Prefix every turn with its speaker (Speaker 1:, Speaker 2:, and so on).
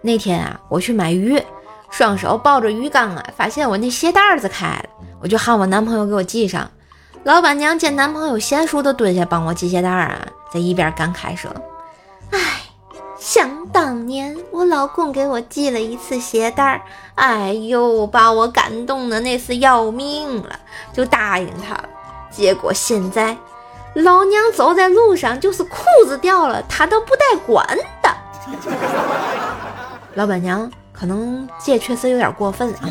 Speaker 1: 那天啊，我去买鱼，双手抱着鱼缸啊，发现我那鞋带子开了，我就喊我男朋友给我系上。老板娘见男朋友娴熟的蹲下帮我系鞋带啊，在一边感慨说：“哎，想当年我老公给我系了一次鞋带，哎呦，把我感动的那是要命了，就答应他了。结果现在老娘走在路上，就是裤子掉了，他都不带管的。”老板娘可能这确实有点过分啊。